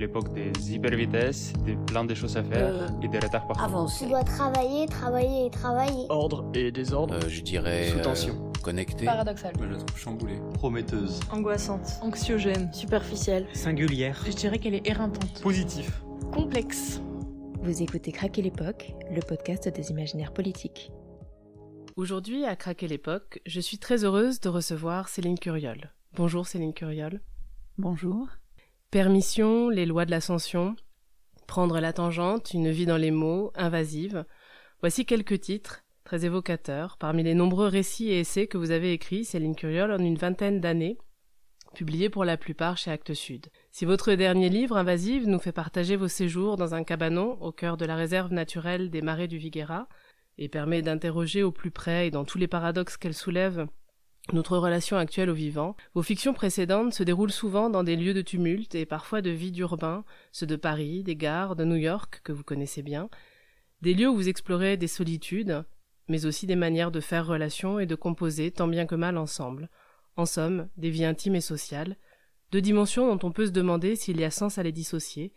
l'époque des hypervitesses, des plein de choses à faire Euh, et des retards partout. Avancer. Tu dois travailler, travailler et travailler. Ordre et désordre. Euh, je dirais. Sous euh, tension. connecté. Paradoxal. Je la trouve chamboulée. Prometteuse. Angoissante. Anxiogène. Superficielle. Singulière. Je dirais qu'elle est éreintante. Positif. Complexe. Vous écoutez Craquer l'époque, le podcast des imaginaires politiques. Aujourd'hui, à Craquer l'époque, je suis très heureuse de recevoir Céline Curiol. Bonjour Céline Curiol. Bonjour. Permission, les lois de l'ascension, prendre la tangente, une vie dans les mots, invasive. Voici quelques titres très évocateurs parmi les nombreux récits et essais que vous avez écrits, Céline Curiol, en une vingtaine d'années, publiés pour la plupart chez Actes Sud. Si votre dernier livre, Invasive, nous fait partager vos séjours dans un cabanon au cœur de la réserve naturelle des marais du Viguera, et permet d'interroger au plus près et dans tous les paradoxes qu'elle soulève notre relation actuelle au vivant, vos fictions précédentes se déroulent souvent dans des lieux de tumulte et parfois de vide urbain, ceux de Paris, des gares, de New York, que vous connaissez bien, des lieux où vous explorez des solitudes, mais aussi des manières de faire relation et de composer tant bien que mal ensemble, en somme, des vies intimes et sociales, deux dimensions dont on peut se demander s'il y a sens à les dissocier,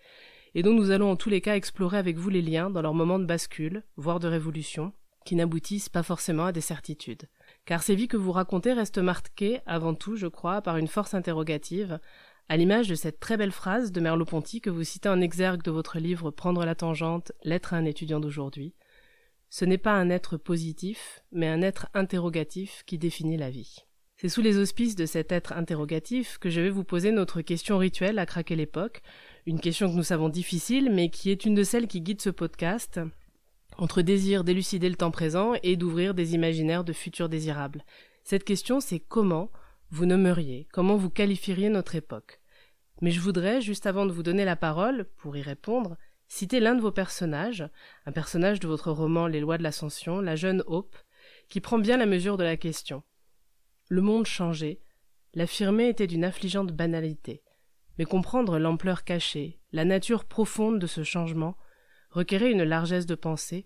et dont nous allons en tous les cas explorer avec vous les liens dans leurs moments de bascule, voire de révolution, qui n'aboutissent pas forcément à des certitudes. Car ces vies que vous racontez restent marquées, avant tout, je crois, par une force interrogative, à l'image de cette très belle phrase de Merleau-Ponty que vous citez en exergue de votre livre Prendre la tangente, lettre à un étudiant d'aujourd'hui. Ce n'est pas un être positif, mais un être interrogatif qui définit la vie. C'est sous les auspices de cet être interrogatif que je vais vous poser notre question rituelle à craquer l'époque, une question que nous savons difficile, mais qui est une de celles qui guident ce podcast, entre désir d'élucider le temps présent et d'ouvrir des imaginaires de futurs désirables. Cette question, c'est comment vous nommeriez, comment vous qualifieriez notre époque. Mais je voudrais, juste avant de vous donner la parole, pour y répondre, citer l'un de vos personnages, un personnage de votre roman Les lois de l'ascension, la jeune Hope, qui prend bien la mesure de la question. Le monde changeait, l'affirmer était d'une affligeante banalité, mais comprendre l'ampleur cachée, la nature profonde de ce changement, requérait une largesse de pensée,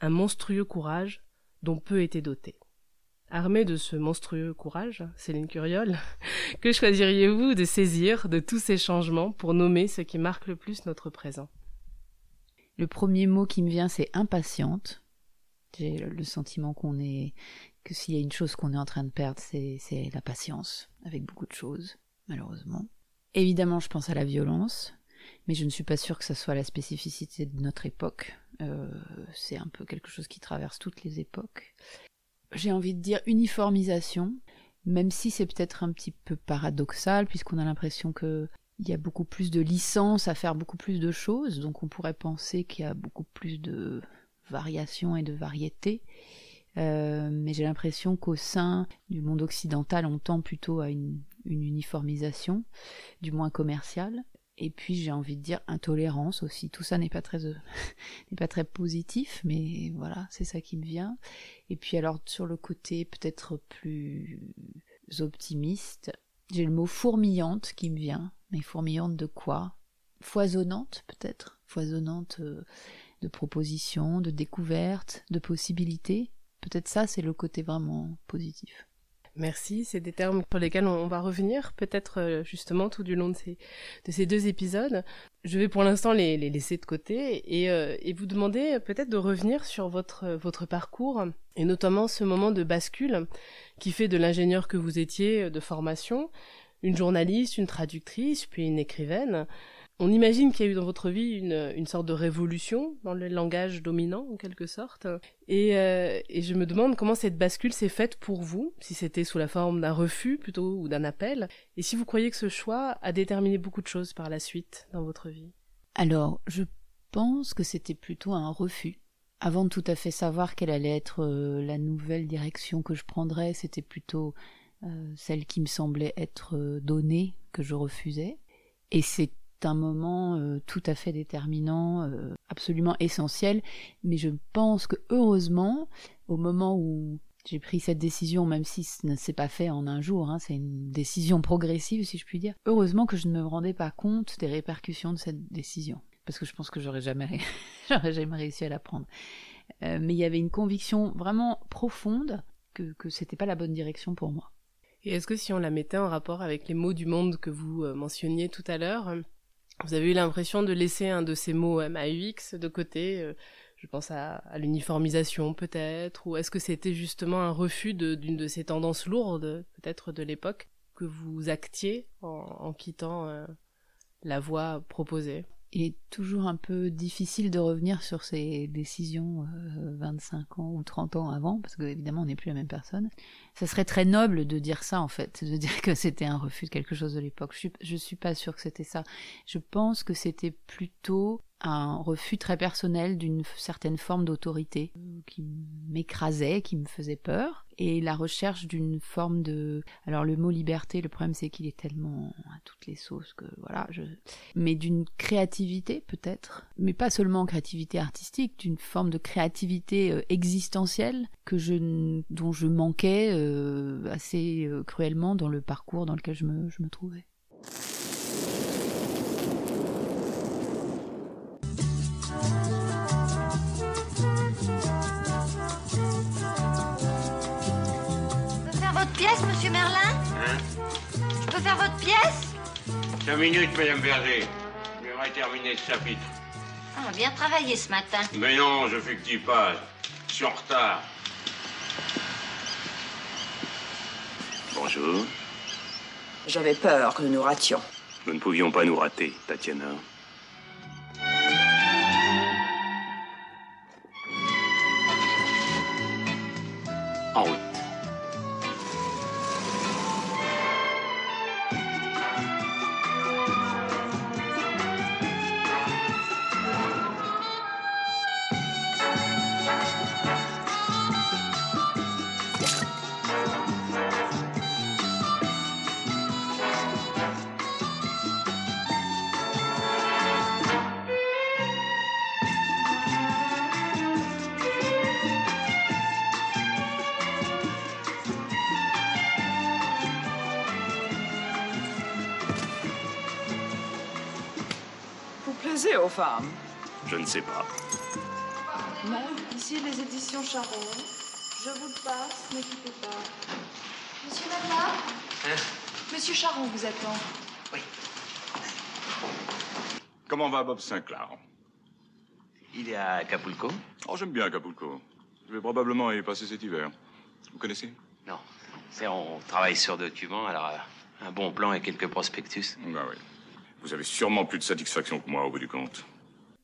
un monstrueux courage dont peu étaient dotés. Armé de ce monstrueux courage, Céline Curiol, que choisiriez-vous de saisir de tous ces changements pour nommer ce qui marque le plus notre présent? Le premier mot qui me vient, c'est impatiente. J'ai le sentiment qu'on est, que s'il y a une chose qu'on est en train de perdre, c'est la patience, avec beaucoup de choses, malheureusement. Évidemment, je pense à la violence, mais je ne suis pas sûre que ça soit la spécificité de notre époque. Euh, c'est un peu quelque chose qui traverse toutes les époques. J'ai envie de dire uniformisation, même si c'est peut-être un petit peu paradoxal, puisqu'on a l'impression que il y a beaucoup plus de licences à faire beaucoup plus de choses, donc on pourrait penser qu'il y a beaucoup plus de variations et de variétés. Euh, mais j'ai l'impression qu'au sein du monde occidental, on tend plutôt à une, une uniformisation, du moins commerciale. Et puis j'ai envie de dire intolérance aussi. Tout ça n'est pas très euh, n'est pas très positif, mais voilà, c'est ça qui me vient. Et puis alors sur le côté peut-être plus optimiste, j'ai le mot fourmillante qui me vient. Mais fourmillante de quoi? Foisonnante peut-être, foisonnante euh, de propositions, de découvertes, de possibilités? Peut-être ça c'est le côté vraiment positif. Merci, c'est des termes sur lesquels on va revenir, peut-être euh, justement tout du long de ces, de ces deux épisodes. Je vais pour l'instant les, laisser de côté et, euh, vous demander peut-être de revenir sur votre parcours et notamment ce moment de bascule qui fait de l'ingénieur que vous étiez de formation une journaliste, une traductrice, puis une écrivaine. On imagine qu'il y a eu dans votre vie une, une sorte de révolution dans le langage dominant, en quelque sorte. Et, euh, et je me demande comment cette bascule s'est faite pour vous, si c'était sous la forme d'un refus plutôt ou d'un appel, et si vous croyez que ce choix a déterminé beaucoup de choses par la suite dans votre vie. Alors, je pense que c'était plutôt un refus. Avant de tout à fait savoir quelle allait être euh, la nouvelle direction que je prendrais, c'était plutôt euh, celle qui me semblait être donnée que je refusais. Et c'est un moment euh, tout à fait déterminant, euh, absolument essentiel, mais je pense que heureusement, au moment où j'ai pris cette décision, même si ce ne s'est pas fait en un jour, hein, c'est une décision progressive si je puis dire, heureusement que je ne me rendais pas compte des répercussions de cette décision, parce que je pense que j'aurais jamais, réussi à la prendre. Euh, mais il y avait une conviction vraiment profonde que, que c'était pas la bonne direction pour moi. Et est-ce que si on la mettait en rapport avec les mots du monde que vous mentionniez tout à l'heure, vous avez eu l'impression de laisser un de ces mots MAUX de côté euh, Je pense à, l'uniformisation peut-être, ou est-ce que c'était justement un refus d'une de, ces tendances lourdes, peut-être de l'époque, que vous actiez en, quittant euh, la voie proposée? Il est toujours un peu difficile de revenir sur ces décisions 25 euh, ans ou 30 ans avant, parce que évidemment on n'est plus la même personne. Ça serait très noble de dire ça en fait, de dire que c'était un refus de quelque chose de l'époque. Je suis, suis pas sûre que c'était ça. Je pense que c'était plutôt un refus très personnel d'une certaine forme d'autorité euh, qui m'écrasait, qui me faisait peur, et la recherche d'une forme de... Alors le mot liberté, le problème c'est qu'il est tellement à toutes les sauces que voilà, je... mais d'une créativité peut-être, mais pas seulement créativité artistique, d'une forme de créativité euh, existentielle que je, dont je manquais euh, assez cruellement dans le parcours dans lequel je me, je me trouvais. Pièce, monsieur Merlin Hein Je peux faire votre pièce Cinq minutes, madame Berger. J'aimerais terminer ce chapitre. Ah, on a bien travaillé ce matin. Mais non, je fais que tu passes. Je suis en retard. Bonjour. J'avais peur que nous nous rations. Nous ne pouvions pas nous rater, Tatiana. Aux femmes Je ne sais pas. Ici les éditions Charon. Je vous le passe, n'écoutez pas. Monsieur Nata Hein? Monsieur Charon vous attend. Oui. Comment va Bob Sinclair? Il est à Acapulco Oh, j'aime bien Acapulco. Je vais probablement y passer cet hiver. Vous connaissez? Non. C'est on travaille sur document, alors euh, un bon plan et quelques prospectus. Bah oui. Vous avez sûrement plus de satisfaction que moi au bout du compte.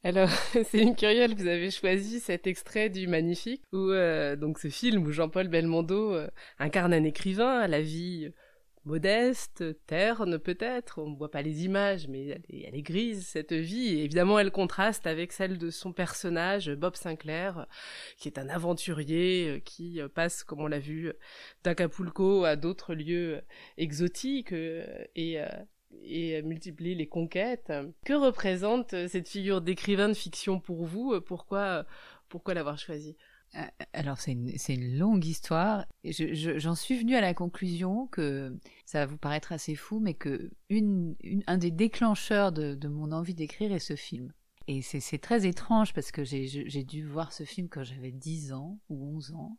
Alors, c'est une curieuse, vous avez choisi cet extrait du Magnifique, où euh, donc ce film où Jean-Paul Belmondo euh, incarne un écrivain à la vie modeste, terne peut-être, on ne voit pas les images, mais elle est, grise cette vie, et évidemment elle contraste avec celle de son personnage, Bob Sinclair, qui est un aventurier euh, qui passe, comme on l'a vu, d'Acapulco à d'autres lieux exotiques, et et multiplier les conquêtes. Que représente euh, cette figure d'écrivain de fiction pour vous? Euh, Pourquoi, euh, pourquoi l'avoir choisi? Alors c'est une, une, longue histoire. J'en suis venue à la conclusion que ça va vous paraître assez fou, mais que une, un des déclencheurs de, de mon envie d'écrire est ce film. Et c'est très étrange parce que j'ai dû voir ce film quand j'avais 10 ans ou 11 ans.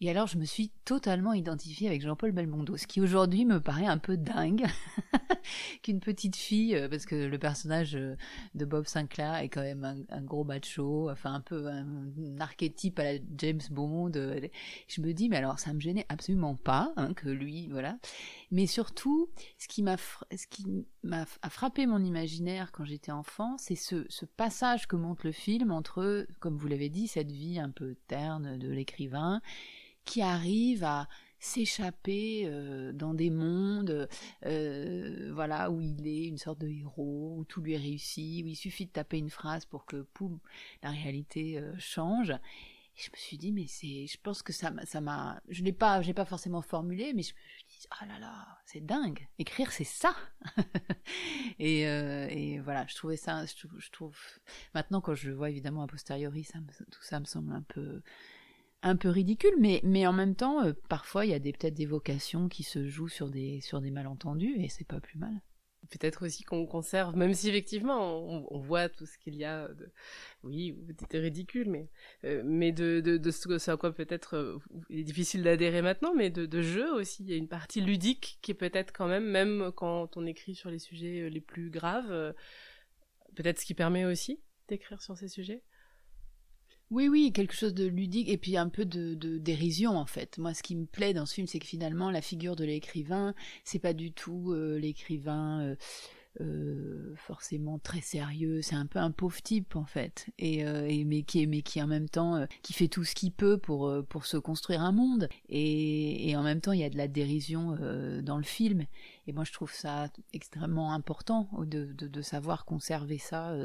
Et alors, je me suis totalement identifiée avec Jean-Paul Belmondo, ce qui aujourd'hui me paraît un peu dingue qu'une petite fille, euh, parce que le personnage euh, de Bob Sinclair est quand même un, gros macho, enfin un peu un, archétype à la James Bond. Euh, je me dis, mais alors ça me gênait absolument pas hein, que lui, voilà. Mais surtout, ce qui m'a frappé mon imaginaire quand j'étais enfant, c'est ce, ce passage que montre le film entre, comme vous l'avez dit, cette vie un peu terne de l'écrivain qui arrive à s'échapper euh, dans des mondes euh, voilà où il est une sorte de héros où tout lui réussit où il suffit de taper une phrase pour que la réalité euh, change. Je me suis dit mais c'est je pense que ça ça m'a je l'ai pas j'ai pas forcément formulé mais je me suis dit ah là là c'est dingue écrire c'est ça et, voilà je trouvais ça je, trouve maintenant quand je le vois évidemment a posteriori tout ça me semble un peu un peu ridicule, mais, mais en même temps, euh, parfois il y a peut-être des vocations qui se jouent sur des, sur des malentendus et c'est pas plus mal. Peut-être aussi qu'on conserve, même si effectivement on, voit tout ce qu'il y a de, oui, c'était ridicule, mais, euh, mais de, de, de, ce à quoi peut-être euh, il est difficile d'adhérer maintenant, mais de, de jeu aussi. Il y a une partie ludique qui est peut-être quand même, même quand on écrit sur les sujets les plus graves, peut-être ce qui permet aussi d'écrire sur ces sujets oui, oui, quelque chose de ludique et puis un peu de, dérision en fait. Moi, ce qui me plaît dans ce film, c'est que finalement, la figure de l'écrivain, c'est pas du tout euh, l'écrivain euh, euh, forcément très sérieux. C'est un peu un pauvre type en fait, et, euh, et mais qui mais qui en même temps euh, qui fait tout ce qu'il peut pour euh, pour se construire un monde. Et, et en même temps, il y a de la dérision dans le film. Et moi, je trouve ça extrêmement important de, de, de savoir conserver ça,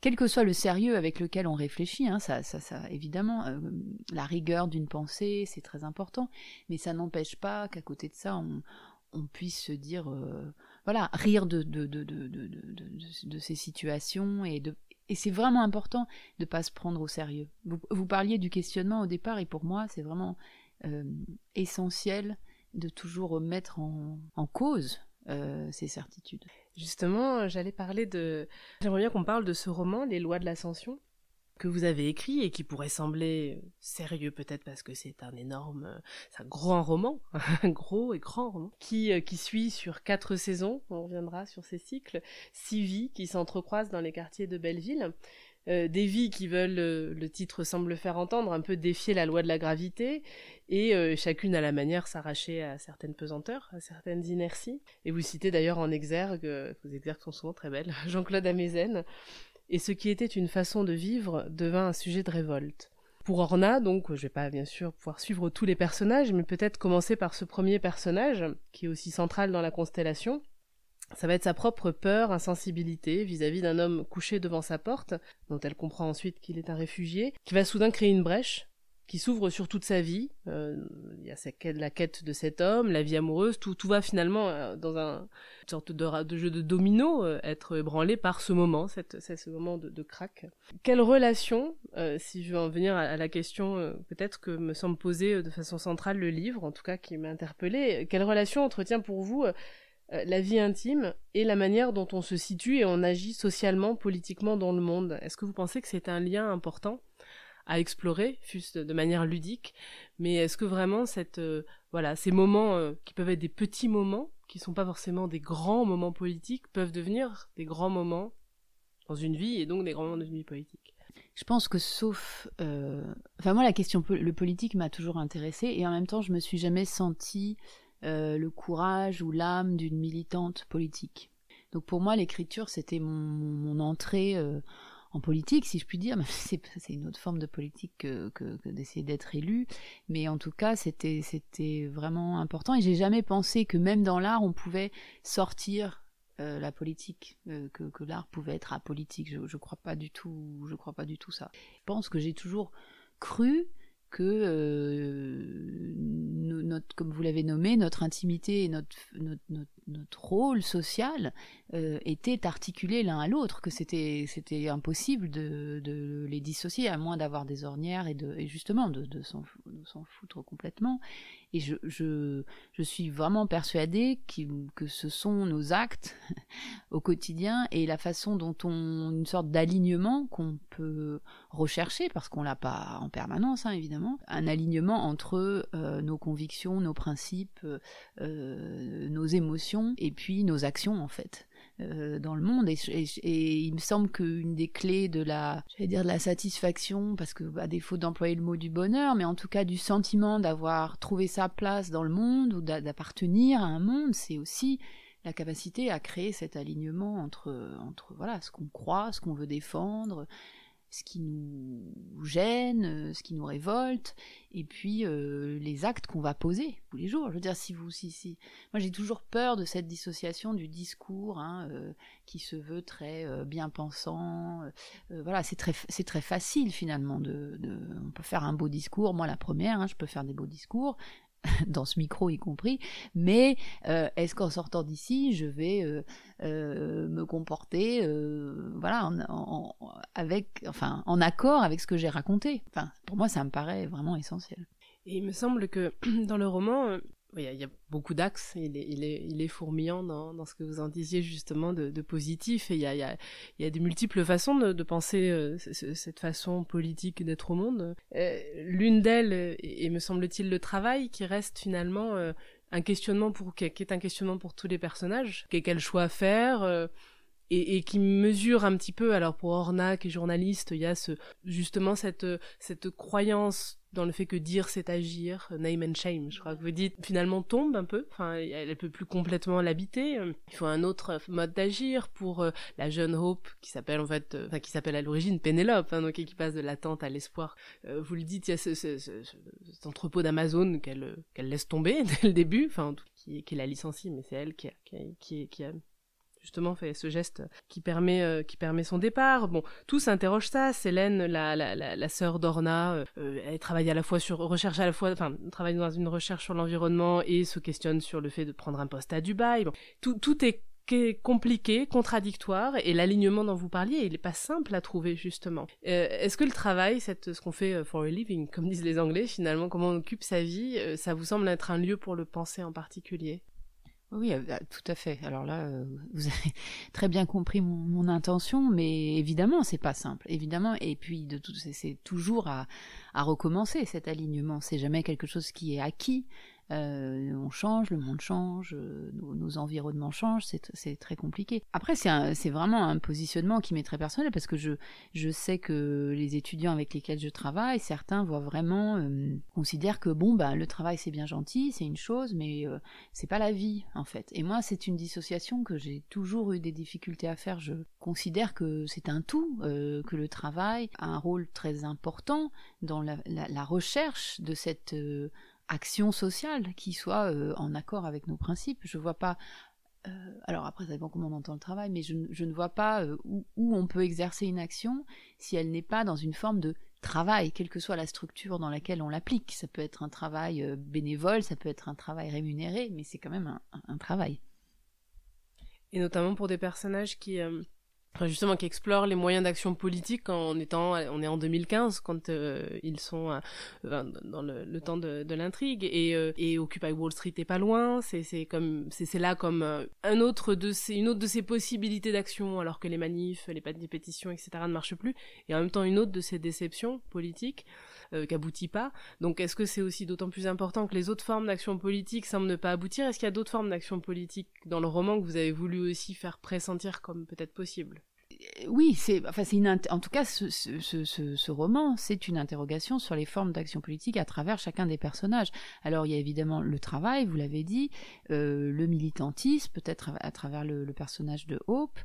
quel que soit le sérieux avec lequel on réfléchit. Hein, ça, ça, ça, évidemment, la rigueur d'une pensée, c'est très important. Mais ça n'empêche pas qu'à côté de ça, on, on puisse se dire voilà, rire de, de, de, de, ces situations et de et c'est vraiment important de ne pas se prendre au sérieux. Vous, vous, parliez du questionnement au départ et pour moi c'est vraiment euh, essentiel de toujours mettre en, en cause euh, ces certitudes. Justement, j'allais parler de... J'aimerais bien qu'on parle de ce roman, Les lois de l'ascension, que vous avez écrit et qui pourrait sembler sérieux peut-être parce que c'est un énorme, c'est un grand roman, un gros et grand roman, qui, euh, qui suit sur quatre saisons, on reviendra sur ces cycles, six vies qui s'entrecroisent dans les quartiers de Belleville, euh, des vies qui veulent, euh, le titre semble faire entendre, un peu défier la loi de la gravité, et chacune à la manière s'arracher à certaines pesanteurs, à certaines inerties. Et vous citez d'ailleurs en exergue, vos exergues sont souvent très belles, Jean-Claude Amezen, et ce qui était une façon de vivre devint un sujet de révolte. Pour Orna, donc, je vais pas bien sûr pouvoir suivre tous les personnages, mais peut-être commencer par ce premier personnage, qui est aussi central dans la constellation. Ça va être sa propre peur, insensibilité vis-à-vis d'un homme couché devant sa porte, dont elle comprend ensuite qu'il est un réfugié, qui va soudain créer une brèche qui s'ouvre sur toute sa vie. Euh, il y a la quête de cet homme, la vie amoureuse, tout, tout va finalement euh, dans un, une sorte de, de jeu de domino euh, être ébranlé par ce moment, cette, ce moment de, de crack. Quelle relation, si je veux en venir à, la question peut-être que me semble poser de façon centrale le livre, en tout cas qui m'a interpellée, quelle relation entretient pour vous la vie intime et la manière dont on se situe et on agit socialement, politiquement dans le monde? Est-ce que vous pensez que c'est un lien important? À explorer, juste de manière ludique. Mais est-ce que vraiment cette, euh, voilà, ces moments euh, qui peuvent être des petits moments, qui sont pas forcément des grands moments politiques, peuvent devenir des grands moments dans une vie et donc des grands moments dans une vie politique? Je pense que sauf, euh... enfin moi la question le politique m'a toujours intéressée et en même temps je me suis jamais senti euh, le courage ou l'âme d'une militante politique. Donc pour moi l'écriture c'était mon, mon, entrée en politique, si je puis dire. C'est une autre forme de politique que, d'essayer d'être élu, mais en tout cas, c'était vraiment important. Et j'ai jamais pensé que même dans l'art, on pouvait sortir euh, la politique, euh, que, que l'art pouvait être apolitique. Je, je crois pas du tout. Je crois pas du tout ça. Je pense que j'ai toujours cru que euh, notre, comme vous l'avez nommé, notre intimité et notre, notre, notre, rôle social euh, étaient articulés l'un à l'autre, que c'était c'était impossible de, de les dissocier, à moins d'avoir des ornières et, de, et justement de, de s'en foutre complètement. Et je, je, je suis vraiment persuadée que ce sont nos actes au quotidien et la façon dont on, une sorte d'alignement qu'on peut rechercher, parce qu'on l'a pas en permanence, hein, évidemment, un alignement entre euh, nos convictions, nos principes, euh, nos émotions et puis nos actions, en fait. Euh, dans le monde et, il me semble qu'une des clés de la dire de la satisfaction parce que à défaut d'employer le mot du bonheur mais en tout cas du sentiment d'avoir trouvé sa place dans le monde ou d'appartenir à un monde c'est aussi la capacité à créer cet alignement entre entre voilà ce qu'on croit ce qu'on veut défendre ce qui nous gêne, euh, ce qui nous révolte, et puis euh, les actes qu'on va poser tous les jours. Je veux dire, si vous, si, si, moi j'ai toujours peur de cette dissociation du discours hein, euh, qui se veut très bien pensant. Voilà, c'est très, c'est très facile finalement de, de, on peut faire un beau discours. Moi, la première, hein, je peux faire des beaux discours, dans ce micro y compris, mais euh, est-ce qu'en sortant d'ici, je vais euh, euh, me comporter, euh, voilà, en, en, avec, enfin, en accord avec ce que j'ai raconté? Enfin, pour moi, ça me paraît vraiment essentiel. Et il me semble que dans le roman, il y, a, beaucoup d'axes, il est, il, est, il est fourmillant dans, dans ce que vous en disiez justement de, de positif, et il y a, il y, a, il y a des multiples façons de, de penser euh, cette façon politique d'être au monde. Euh, L'une d'elles, et me semble-t-il le travail, qui reste finalement euh, un questionnement pour qui est un questionnement pour tous les personnages, quel choix faire, euh, et, et, qui mesure un petit peu. Alors pour Orna, qui est journaliste, il y a ce, justement cette, cette croyance dans le fait que dire c'est agir, name and shame, je crois que vous dites, finalement tombe un peu, enfin elle peut plus complètement l'habiter, il faut un autre mode d'agir pour euh, la jeune Hope qui s'appelle en fait, euh, enfin qui s'appelle à l'origine Pénélope, hein, donc qui passe de l'attente à l'espoir. Euh, vous le dites, il y a ce, ce, ce, cet entrepôt d'Amazon qu'elle qu'elle laisse tomber dès le début, enfin qui, qui la licencie, mais c'est elle qui a, qui, qui, qui a justement fait ce geste qui permet euh, qui permet son départ. Bon, tout s'interroge ça. Célène, la la la, sœur d'Orna, euh, elle travaille à la fois sur recherche à la fois, enfin travaille dans une recherche sur l'environnement et se questionne sur le fait de prendre un poste à Dubaï. Bon, tout tout est compliqué, contradictoire, et l'alignement dont vous parliez, il n'est pas simple à trouver justement. Euh, Est-ce que le travail, cette, ce qu'on fait euh, for a living, comme disent les Anglais, finalement, comment on occupe sa vie, euh, ça vous semble être un lieu pour le penser en particulier? Oui, euh, bah, tout à fait. Alors là, euh, vous avez très bien compris mon, intention, mais évidemment, c'est pas simple, évidemment. Et puis, de tout, c'est toujours à recommencer cet alignement. C'est jamais quelque chose qui est acquis. Euh, on change, le monde change, euh, nos, environnements changent, c'est très compliqué. Après, c'est vraiment un positionnement qui m'est très personnel parce que je, sais que les étudiants avec lesquels je travaille, certains voient vraiment, euh, considèrent que bon, bah, le travail c'est bien gentil, c'est une chose, mais euh, c'est pas la vie en fait. Et moi, c'est une dissociation que j'ai toujours eu des difficultés à faire. Je considère que c'est un tout, que le travail a un rôle très important dans la recherche de cette action sociale qui soit euh, en accord avec nos principes. Je vois pas. Euh, alors après, ça dépend comment on entend le travail, mais je, ne vois pas euh, où, on peut exercer une action si elle n'est pas dans une forme de travail, quelle que soit la structure dans laquelle on l'applique. Ça peut être un travail bénévole, ça peut être un travail rémunéré, mais c'est quand même un, travail. Et notamment pour des personnages qui justement qui explore les moyens d'action politique en étant on est en 2015 quand euh, ils sont euh, dans le, temps de, l'intrigue. Et, euh, et Occupy Wall Street est pas loin. C'est c'est comme c'est là comme une autre de ces possibilités d'action alors que les manifs les pétitions etc ne marchent plus. Et en même temps une autre de ces déceptions politiques euh, qu'aboutit pas. Donc est-ce que c'est aussi d'autant plus important que les autres formes d'action politique semblent ne pas aboutir? Est-ce qu'il y a d'autres formes d'action politique dans le roman que vous avez voulu aussi faire pressentir comme peut-être possible? Oui, c'est enfin c'est en tout cas ce, ce, ce, ce roman, c'est une interrogation sur les formes d'action politique à travers chacun des personnages. Alors il y a évidemment le travail, vous l'avez dit, euh, le militantisme, peut-être à, travers le, le, personnage de Hope,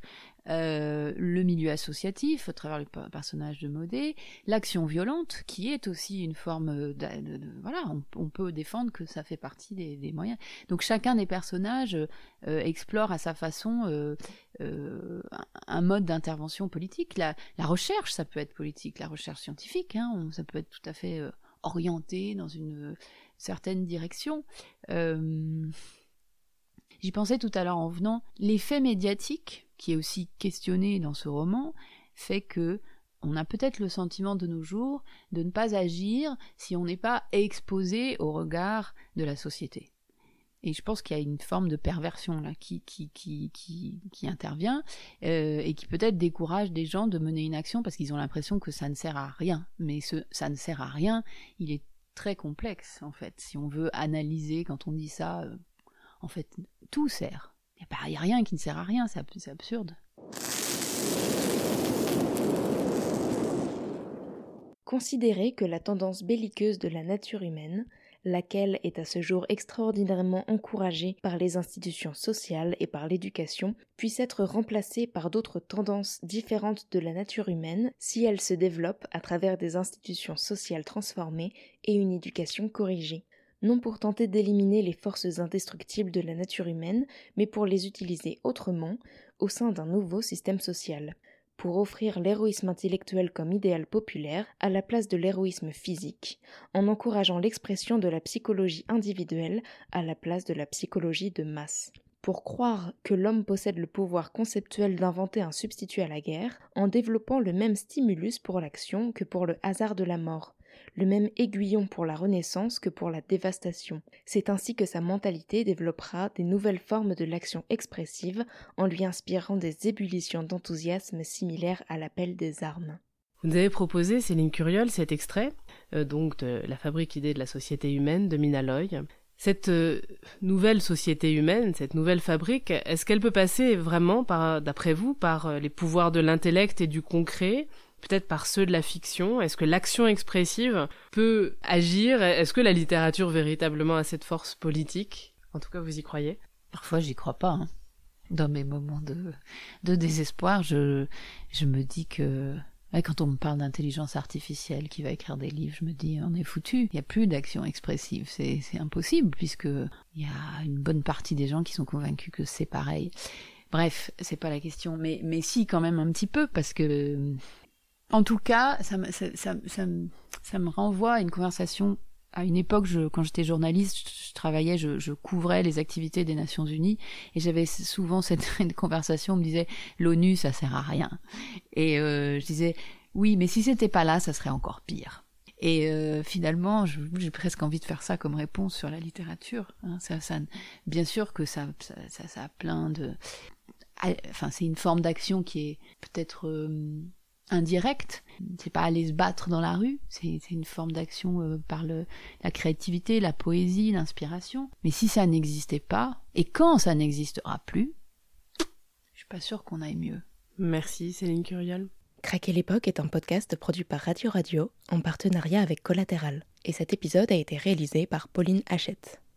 euh, le milieu associatif, à travers le personnage de Modé, l'action violente, qui est aussi une forme de, de, de voilà, on, peut défendre que ça fait partie des, des moyens. Donc chacun des personnages euh, explore à sa façon euh, euh un mode d'intervention politique. La, recherche, ça peut être politique, la recherche scientifique, hein, ça peut être tout à fait euh, orienté dans une certaine direction. Euh, j'y pensais tout à l'heure en venant. L'effet médiatique qui est aussi questionné dans ce roman, fait que on a peut-être le sentiment de nos jours de ne pas agir si on n'est pas exposé au regard de la société. Et je pense qu'il y a une forme de perversion là qui qui qui qui, intervient euh, et qui peut-être décourage des gens de mener une action parce qu'ils ont l'impression que ça ne sert à rien. Mais ce ça ne sert à rien, il est très complexe en fait. Si on veut analyser quand on dit ça, euh, en fait tout sert. Il n'y a, a, rien qui ne sert à rien, c'est absurde. Considérer que la tendance belliqueuse de la nature humaine, laquelle est à ce jour extraordinairement encouragée par les institutions sociales et par l'éducation, puisse être remplacée par d'autres tendances différentes de la nature humaine si elle se développe à travers des institutions sociales transformées et une éducation corrigée. Non pour tenter d'éliminer les forces indestructibles de la nature humaine, mais pour les utiliser autrement au sein d'un nouveau système social, pour offrir l'héroïsme intellectuel comme idéal populaire à la place de l'héroïsme physique, en encourageant l'expression de la psychologie individuelle à la place de la psychologie de masse. Pour croire que l'homme possède le pouvoir conceptuel d'inventer un substitut à la guerre, en développant le même stimulus pour l'action que pour le hasard de la mort, le même aiguillon pour la renaissance que pour la dévastation. C'est ainsi que sa mentalité développera des nouvelles formes de l'action expressive en lui inspirant des ébullitions d'enthousiasme similaires à l'appel des armes. Vous avez proposé, Céline Curiol, cet extrait, euh, donc de La fabrique idée de la société humaine de Mina Loy. Cette euh, nouvelle société humaine, cette nouvelle fabrique, est-ce qu'elle peut passer vraiment, d'après vous, par euh, les pouvoirs de l'intellect et du concret, peut-être par ceux de la fiction Est-ce que l'action expressive peut agir? Est-ce que la littérature véritablement a cette force politique? En tout cas, vous y croyez? Parfois, j'y crois pas. Hein. Dans mes moments de, de désespoir, je, je me dis que quand on me parle d'intelligence artificielle qui va écrire des livres, je me dis on est foutu. Il n'y a plus d'action expressive, c'est impossible puisque il y a une bonne partie des gens qui sont convaincus que c'est pareil. Bref, c'est pas la question, mais mais si quand même un petit peu parce que en tout cas, ça, me renvoie à une conversation à une époque, je, quand j'étais journaliste, je, travaillais, je, couvrais les activités des Nations Unies, et j'avais souvent cette conversation. On me disait l'ONU, ça sert à rien, et euh, je disais oui, mais si c'était pas là, ça serait encore pire. Et euh, finalement, j'ai presque envie de faire ça comme réponse sur la littérature. Hein. Ça, bien sûr que ça a plein de, enfin, c'est une forme d'action qui est peut-être euh, indirect. C'est pas aller se battre dans la rue, c'est une forme d'action euh, par le, la créativité, la poésie, l'inspiration. Mais si ça n'existait pas, et quand ça n'existera plus, je suis pas sûre qu'on aille mieux. Merci Céline Curiol. Craquer l'époque est un podcast produit par Radio Radio en partenariat avec Collatéral. Et cet épisode a été réalisé par Pauline Hachette.